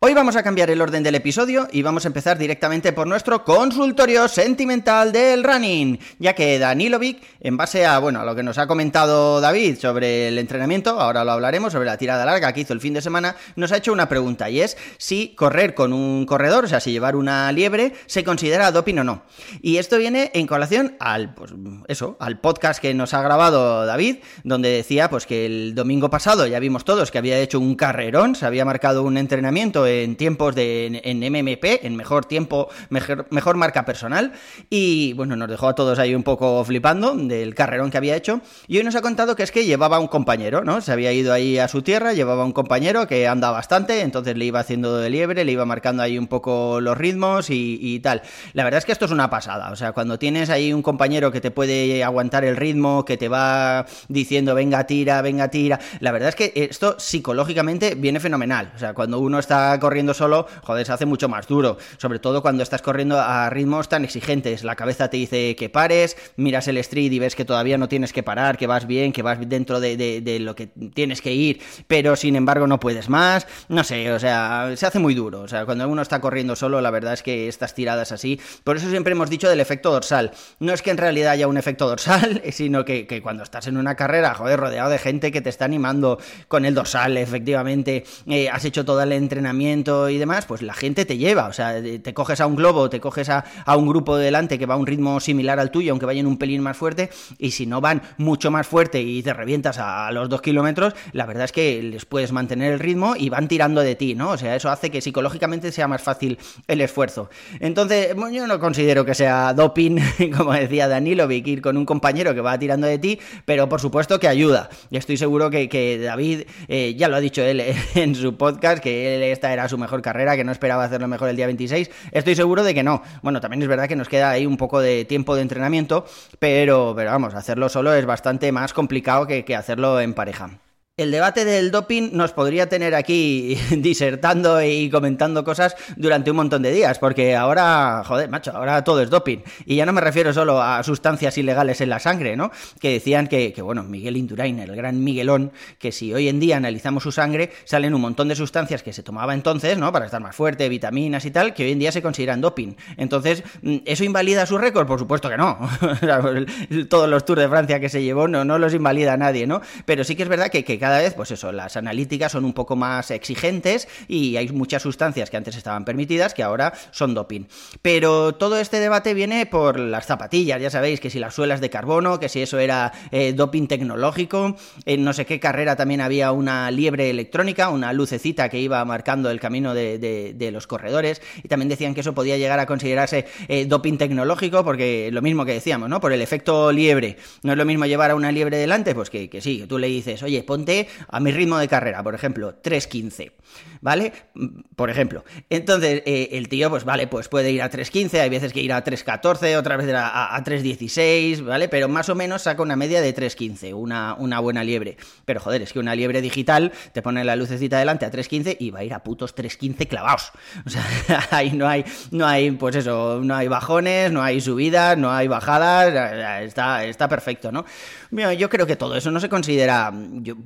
Hoy vamos a cambiar el orden del episodio y vamos a empezar directamente por nuestro consultorio sentimental del running, ya que Danilovic, en base a, bueno, a lo que nos ha comentado David sobre el entrenamiento, ahora lo hablaremos, sobre la tirada larga que hizo el fin de semana, nos ha hecho una pregunta y es si correr con un corredor, o sea, si llevar una liebre, se considera doping o no. Y esto viene en colación al, pues, eso, al podcast que nos ha grabado David, donde decía, pues, que el domingo pasado ya vimos todos que había hecho un carrerón, se había marcado un entrenamiento en tiempos de en, MMP, en mejor tiempo, mejor, mejor marca personal. Y bueno, nos dejó a todos ahí un poco flipando del carrerón que había hecho. Y hoy nos ha contado que es que llevaba un compañero, ¿no? Se había ido ahí a su tierra, llevaba un compañero que anda bastante, entonces le iba haciendo de liebre, le iba marcando ahí un poco los ritmos y, y tal. La verdad es que esto es una pasada. O sea, cuando tienes ahí un compañero que te puede aguantar el ritmo, que te va diciendo venga, tira, venga, tira. La verdad es que esto psicológicamente viene fenomenal. O sea, cuando uno está corriendo solo, joder, se hace mucho más duro. Sobre todo cuando estás corriendo a ritmos tan exigentes. La cabeza te dice que pares, miras el street y ves que todavía no tienes que parar, que vas bien, que vas dentro de, lo que tienes que ir, pero sin embargo no puedes más. No sé, o sea, se hace muy duro. O sea, cuando uno está corriendo solo, la verdad es que estas tiradas así. Por eso siempre hemos dicho del efecto dorsal. No es que en realidad haya un efecto dorsal, sino que, que cuando estás en una carrera, joder, rodeado de gente que te está animando con el dorsal, efectivamente, eh, has hecho todo el entrenamiento y demás, pues la gente te lleva, o sea, te coges a un globo, te coges a, un grupo delante que va a un ritmo similar al tuyo, aunque vayan un pelín más fuerte, y si no van mucho más fuerte y te revientas a, los dos kilómetros, la verdad es que les puedes mantener el ritmo y van tirando de ti, ¿no? O sea, eso hace que psicológicamente sea más fácil el esfuerzo. Entonces, yo no considero que sea doping, como decía Danilo, ir con un compañero que va tirando de ti, pero por supuesto que ayuda. Y estoy seguro que, David, eh, ya lo ha dicho él en su podcast, que él esta era su mejor carrera, que no esperaba hacerlo mejor el día 26. Estoy seguro de que no. Bueno, también es verdad que nos queda ahí un poco de tiempo de entrenamiento, pero, pero vamos, hacerlo solo es bastante más complicado que, que hacerlo en pareja. El debate del doping nos podría tener aquí disertando y comentando cosas durante un montón de días, porque ahora, joder, macho, ahora todo es doping. Y ya no me refiero solo a sustancias ilegales en la sangre, ¿no? Que decían que, bueno, Miguel Indurain, el gran Miguelón, que si hoy en día analizamos su sangre, salen un montón de sustancias que se tomaba entonces, ¿no? Para estar más fuerte, vitaminas y tal, que hoy en día se consideran doping. Entonces, ¿eso invalida su récord? Por supuesto que no. Todos los Tours de Francia que se llevó no, no los invalida nadie, ¿no? Pero sí que es verdad que, que cada vez, pues eso, las analíticas son un poco más exigentes y hay muchas sustancias que antes estaban permitidas que ahora son doping. Pero todo este debate viene por las zapatillas, ya sabéis que si las suelas de carbono, que si eso era eh, doping tecnológico, en no sé qué carrera también había una liebre electrónica, una lucecita que iba marcando el camino de, los corredores y también decían que eso podía llegar a considerarse eh, doping tecnológico porque lo mismo que decíamos, ¿no? Por el efecto liebre. No es lo mismo llevar a una liebre delante, pues que, que sí, tú le dices, oye, ponte a mi ritmo de carrera, por ejemplo, 3.15, ¿vale? Por ejemplo. Entonces, eh, el tío, pues vale, pues puede ir a 3.15, hay veces que ir a 3.14, otras veces a, a 3.16, ¿vale? Pero más o menos saca una media de 3.15, una, una buena liebre. Pero joder, es que una liebre digital te pone la lucecita delante a 3.15 y va a ir a putos 3.15 clavados. O sea, ahí no hay, no hay, pues eso, no hay bajones, no hay subidas, no hay bajadas, está, está perfecto, ¿no? yo creo que todo eso no se considera,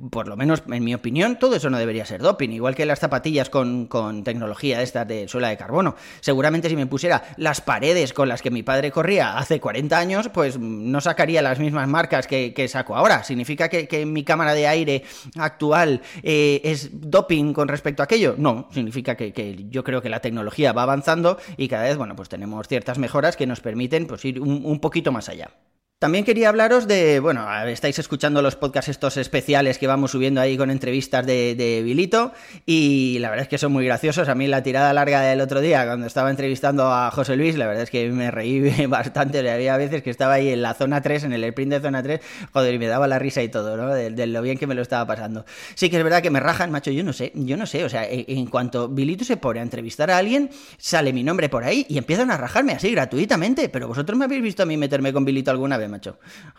por lo menos en mi opinión, todo eso no debería ser doping, igual que las zapatillas con, tecnología esta de suela de carbono. Seguramente si me pusiera las paredes con las que mi padre corría hace 40 años, pues no sacaría las mismas marcas que, saco ahora. ¿Significa que, mi cámara de aire actual eh, es doping con respecto a aquello? No, significa que, yo creo que la tecnología va avanzando y cada vez, bueno, pues tenemos ciertas mejoras que nos permiten pues, ir un poquito más allá. También quería hablaros de, bueno, estáis escuchando los podcasts estos especiales que vamos subiendo ahí con entrevistas de, de Vilito y la verdad es que son muy graciosos. A mí la tirada larga del otro día, cuando estaba entrevistando a José Luis, la verdad es que me reí bastante. Había veces que estaba ahí en la zona 3, en el sprint de zona 3, joder, y me daba la risa y todo, ¿no? De, lo bien que me lo estaba pasando. Sí que es verdad que me rajan, macho, yo no sé, yo no sé. O sea, en, cuanto Vilito se pone a entrevistar a alguien, sale mi nombre por ahí y empiezan a rajarme así gratuitamente. Pero vosotros me habéis visto a mí meterme con Vilito alguna vez, macho.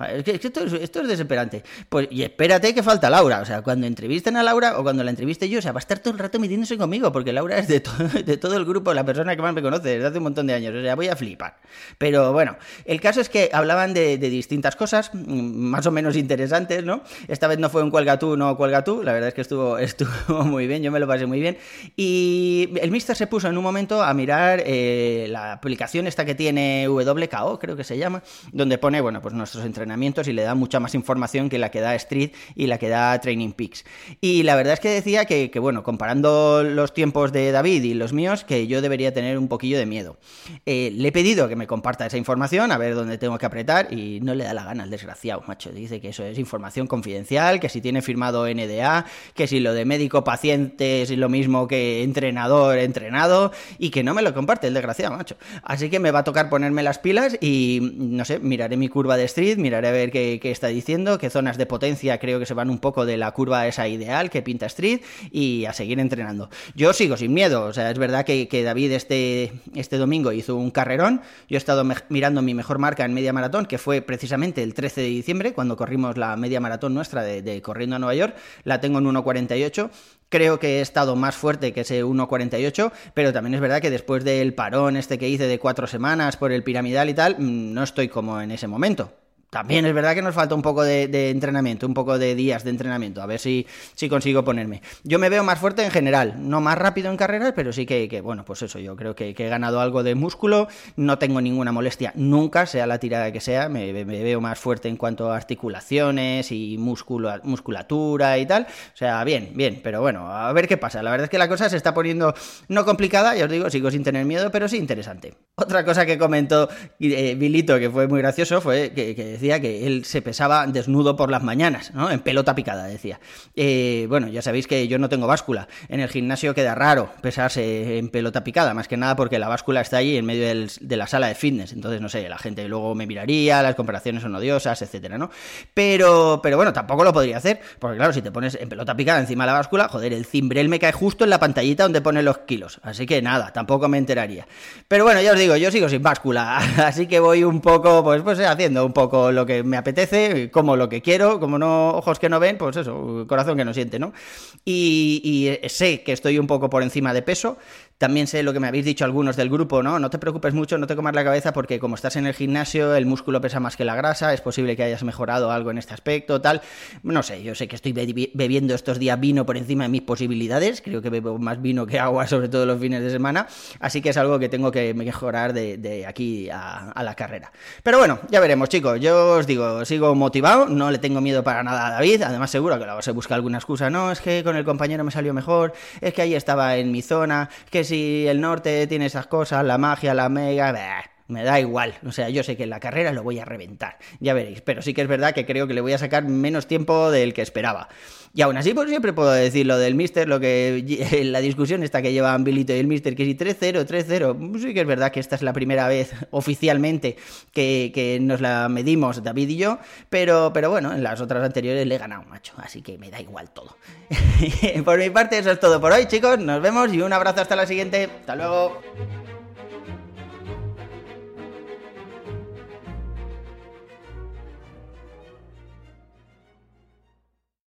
Es que, esto, es, esto, es, desesperante. Pues, y espérate que falta Laura. O sea, cuando entrevisten a Laura o cuando la entreviste yo, o sea, va a estar todo el rato metiéndose conmigo, porque Laura es de todo el grupo, la persona que más me conoce desde hace un montón de años. O sea, voy a flipar. Pero bueno, el caso es que hablaban de, distintas cosas, mm, más o menos interesantes, ¿no? Esta vez no fue un cuelga tú, no cuelga tú. La verdad es que estuvo, estuvo muy bien, yo me lo pasé muy bien. Y el Mister se puso en un momento a mirar eh, la aplicación esta que tiene WKO, creo que se llama, donde pone, bueno, pues nuestros entrenamientos y le da mucha más información que la que da Street y la que da Training Peaks. Y la verdad es que decía que, bueno, comparando los tiempos de David y los míos, que yo debería tener un poquillo de miedo. Eh, le he pedido que me comparta esa información, a ver dónde tengo que apretar, y no le da la gana al desgraciado, macho. Dice que eso es información confidencial, que si tiene firmado NDA, que si lo de médico-paciente es lo mismo que entrenador-entrenado, y que no me lo comparte el desgraciado, macho. Así que me va a tocar ponerme las pilas y, no sé, miraré mi curva de Street, miraré a ver qué, está diciendo, qué zonas de potencia creo que se van un poco de la curva esa ideal que pinta Street y a seguir entrenando. Yo sigo sin miedo, o sea, es verdad que, David este, este domingo hizo un carrerón, yo he estado mirando mi mejor marca en media maratón, que fue precisamente el 13 de diciembre, cuando corrimos la media maratón nuestra de corriendo a Nueva York, la tengo en 1.48 Creo que he estado más fuerte que ese 1.48, pero también es verdad que después del parón este que hice de cuatro semanas por el piramidal y tal, mm, no estoy como en ese momento. También es verdad que nos falta un poco de, entrenamiento, un poco de días de entrenamiento, a ver si, si consigo ponerme. Yo me veo más fuerte en general, no más rápido en carreras, pero sí que, bueno, pues eso, yo creo que, he ganado algo de músculo, no tengo ninguna molestia nunca, sea la tirada que sea, me, veo más fuerte en cuanto a articulaciones y musculatura y tal. O sea, bien, bien, pero bueno, a ver qué pasa. La verdad es que la cosa se está poniendo no complicada, ya os digo, sigo sin tener miedo, pero sí interesante. Otra cosa que comentó eh, Vilito, que fue muy gracioso, fue que, que decía que él se pesaba desnudo por las mañanas, ¿no? En pelota picada, decía. Eh, bueno, ya sabéis que yo no tengo báscula. En el gimnasio queda raro pesarse en pelota picada, más que nada porque la báscula está allí en medio de la sala de fitness. Entonces, no sé, la gente luego me miraría, las comparaciones son odiosas, etcétera, ¿no? Pero, pero bueno, tampoco lo podría hacer, porque claro, si te pones en pelota picada encima de la báscula, joder, el cimbrel me cae justo en la pantallita donde pone los kilos. Así que nada, tampoco me enteraría. Pero bueno, ya os digo, yo sigo sin báscula, así que voy un poco, pues, pues haciendo un poco lo que me apetece, como lo que quiero, como no ojos que no ven, pues eso, corazón que no siente, ¿no? Y, y sé que estoy un poco por encima de peso, también sé lo que me habéis dicho algunos del grupo, ¿no? No te preocupes mucho, no te comas la cabeza porque como estás en el gimnasio, el músculo pesa más que la grasa, es posible que hayas mejorado algo en este aspecto, tal. No sé, yo sé que estoy bebiendo estos días vino por encima de mis posibilidades, creo que bebo más vino que agua, sobre todo los fines de semana, así que es algo que tengo que mejorar de, aquí a, la carrera. Pero bueno, ya veremos, chicos, yo os digo, sigo motivado, no le tengo miedo para nada a David, además seguro que luego se busca alguna excusa, no, es que con el compañero me salió mejor, es que ahí estaba en mi zona, que el norte tiene esas cosas, la magia, la mega, me da igual. O sea, yo sé que en la carrera lo voy a reventar, ya veréis. Pero sí que es verdad que creo que le voy a sacar menos tiempo del que esperaba. Y aún así, pues siempre puedo decir lo del Mister, lo que la discusión esta que llevan Bilito y el Mister, que si 3-0, 3-0, pues sí que es verdad que esta es la primera vez oficialmente que, nos la medimos David y yo, pero, pero bueno, en las otras anteriores le he ganado, macho, así que me da igual todo. por mi parte, eso es todo por hoy, chicos, nos vemos y un abrazo hasta la siguiente, hasta luego.